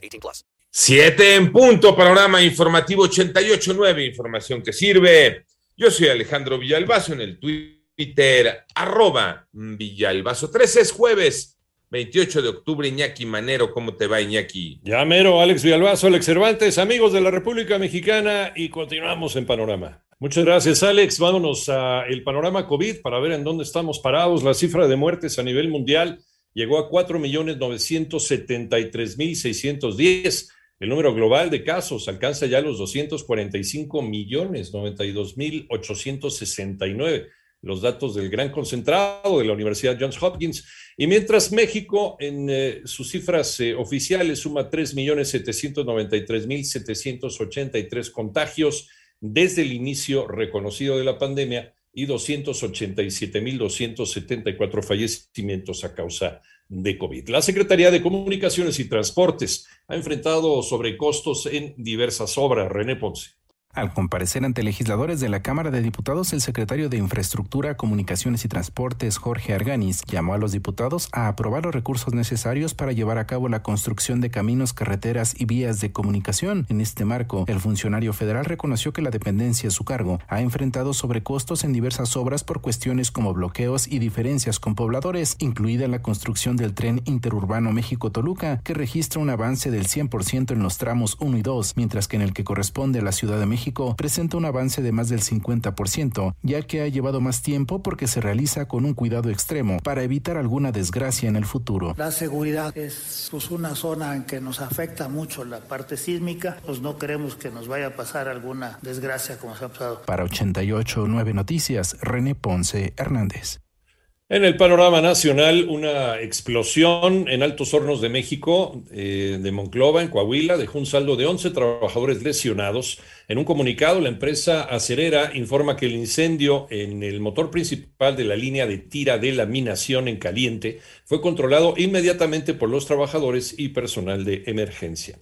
18 plus. Siete en punto. Panorama informativo 88.9. Información que sirve. Yo soy Alejandro Villalbazo en el Twitter. Arroba Villalbazo. 13 es jueves. 28 de octubre, Iñaki Manero, ¿cómo te va, Iñaki? Ya mero, Alex Villalbazo, Alex Cervantes, amigos de la República Mexicana, y continuamos en Panorama. Muchas gracias, Alex. Vámonos al panorama COVID para ver en dónde estamos parados. La cifra de muertes a nivel mundial llegó a 4.973.610. El número global de casos alcanza ya los 245 millones 92.869 los datos del gran concentrado de la Universidad Johns Hopkins. Y mientras México en eh, sus cifras eh, oficiales suma 3.793.783 contagios desde el inicio reconocido de la pandemia y 287.274 fallecimientos a causa de COVID. La Secretaría de Comunicaciones y Transportes ha enfrentado sobrecostos en diversas obras. René Ponce. Al comparecer ante legisladores de la Cámara de Diputados, el secretario de Infraestructura, Comunicaciones y Transportes, Jorge Arganis, llamó a los diputados a aprobar los recursos necesarios para llevar a cabo la construcción de caminos, carreteras y vías de comunicación. En este marco, el funcionario federal reconoció que la dependencia a su cargo ha enfrentado sobrecostos en diversas obras por cuestiones como bloqueos y diferencias con pobladores, incluida la construcción del tren interurbano México-Toluca, que registra un avance del 100% en los tramos 1 y 2, mientras que en el que corresponde a la Ciudad de México, México presenta un avance de más del 50%, ya que ha llevado más tiempo porque se realiza con un cuidado extremo para evitar alguna desgracia en el futuro. La seguridad es pues, una zona en que nos afecta mucho la parte sísmica, pues no queremos que nos vaya a pasar alguna desgracia como se ha pasado. Para 88.9 Noticias, René Ponce Hernández. En el panorama nacional, una explosión en Altos Hornos de México, eh, de Monclova, en Coahuila, dejó un saldo de 11 trabajadores lesionados. En un comunicado, la empresa acerera informa que el incendio en el motor principal de la línea de tira de laminación en caliente fue controlado inmediatamente por los trabajadores y personal de emergencia.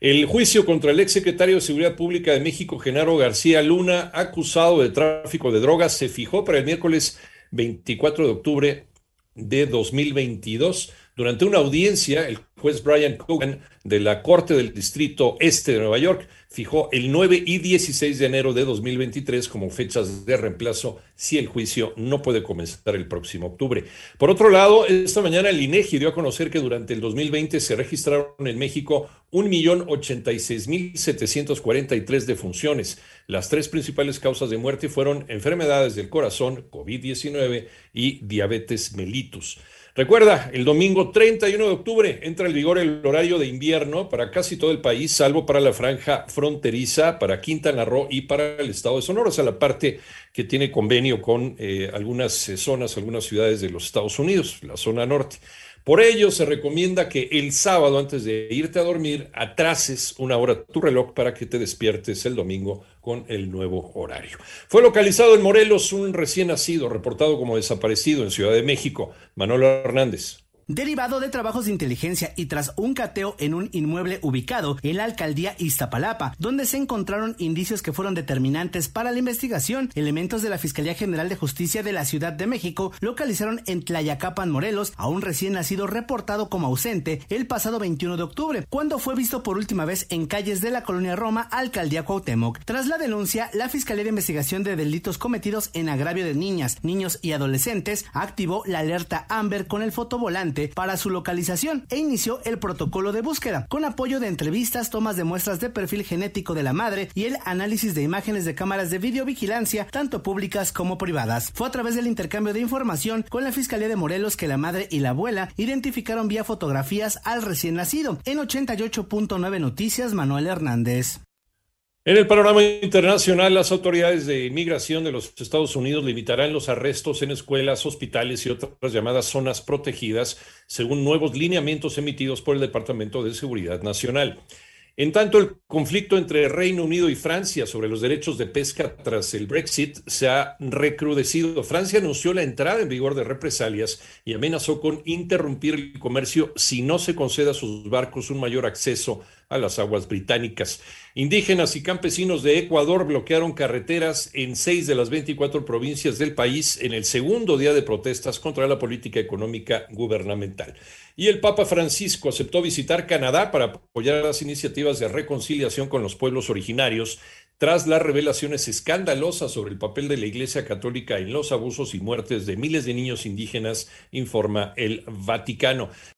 El juicio contra el exsecretario de Seguridad Pública de México, Genaro García Luna, acusado de tráfico de drogas, se fijó para el miércoles 24 de octubre de 2022. Durante una audiencia, el juez Brian Cogan de la Corte del Distrito Este de Nueva York fijó el 9 y 16 de enero de 2023 como fechas de reemplazo si el juicio no puede comenzar el próximo octubre. Por otro lado, esta mañana el INEGI dio a conocer que durante el 2020 se registraron en México 1.086.743 defunciones. Las tres principales causas de muerte fueron enfermedades del corazón, COVID-19 y diabetes mellitus. Recuerda, el domingo 31 de octubre entra en vigor el horario de invierno para casi todo el país, salvo para la franja fronteriza, para Quintana Roo y para el estado de Sonora, o sea, la parte que tiene convenio con eh, algunas eh, zonas, algunas ciudades de los Estados Unidos, la zona norte. Por ello, se recomienda que el sábado, antes de irte a dormir, atrases una hora tu reloj para que te despiertes el domingo con el nuevo horario. Fue localizado en Morelos un recién nacido, reportado como desaparecido en Ciudad de México, Manolo Hernández. Derivado de trabajos de inteligencia y tras un cateo en un inmueble ubicado en la alcaldía Iztapalapa, donde se encontraron indicios que fueron determinantes para la investigación, elementos de la Fiscalía General de Justicia de la Ciudad de México localizaron en Tlayacapan, Morelos, a un recién nacido reportado como ausente el pasado 21 de octubre, cuando fue visto por última vez en calles de la colonia Roma, alcaldía Cuauhtémoc. Tras la denuncia, la Fiscalía de Investigación de Delitos Cometidos en Agravio de Niñas, Niños y Adolescentes activó la alerta Amber con el fotovolante para su localización e inició el protocolo de búsqueda, con apoyo de entrevistas, tomas de muestras de perfil genético de la madre y el análisis de imágenes de cámaras de videovigilancia, tanto públicas como privadas. Fue a través del intercambio de información con la Fiscalía de Morelos que la madre y la abuela identificaron vía fotografías al recién nacido. En 88.9 Noticias, Manuel Hernández. En el panorama internacional, las autoridades de inmigración de los Estados Unidos limitarán los arrestos en escuelas, hospitales y otras llamadas zonas protegidas, según nuevos lineamientos emitidos por el Departamento de Seguridad Nacional. En tanto, el conflicto entre Reino Unido y Francia sobre los derechos de pesca tras el Brexit se ha recrudecido. Francia anunció la entrada en vigor de represalias y amenazó con interrumpir el comercio si no se concede a sus barcos un mayor acceso a las aguas británicas. Indígenas y campesinos de Ecuador bloquearon carreteras en seis de las 24 provincias del país en el segundo día de protestas contra la política económica gubernamental. Y el Papa Francisco aceptó visitar Canadá para apoyar las iniciativas de reconciliación con los pueblos originarios tras las revelaciones escandalosas sobre el papel de la Iglesia Católica en los abusos y muertes de miles de niños indígenas, informa el Vaticano.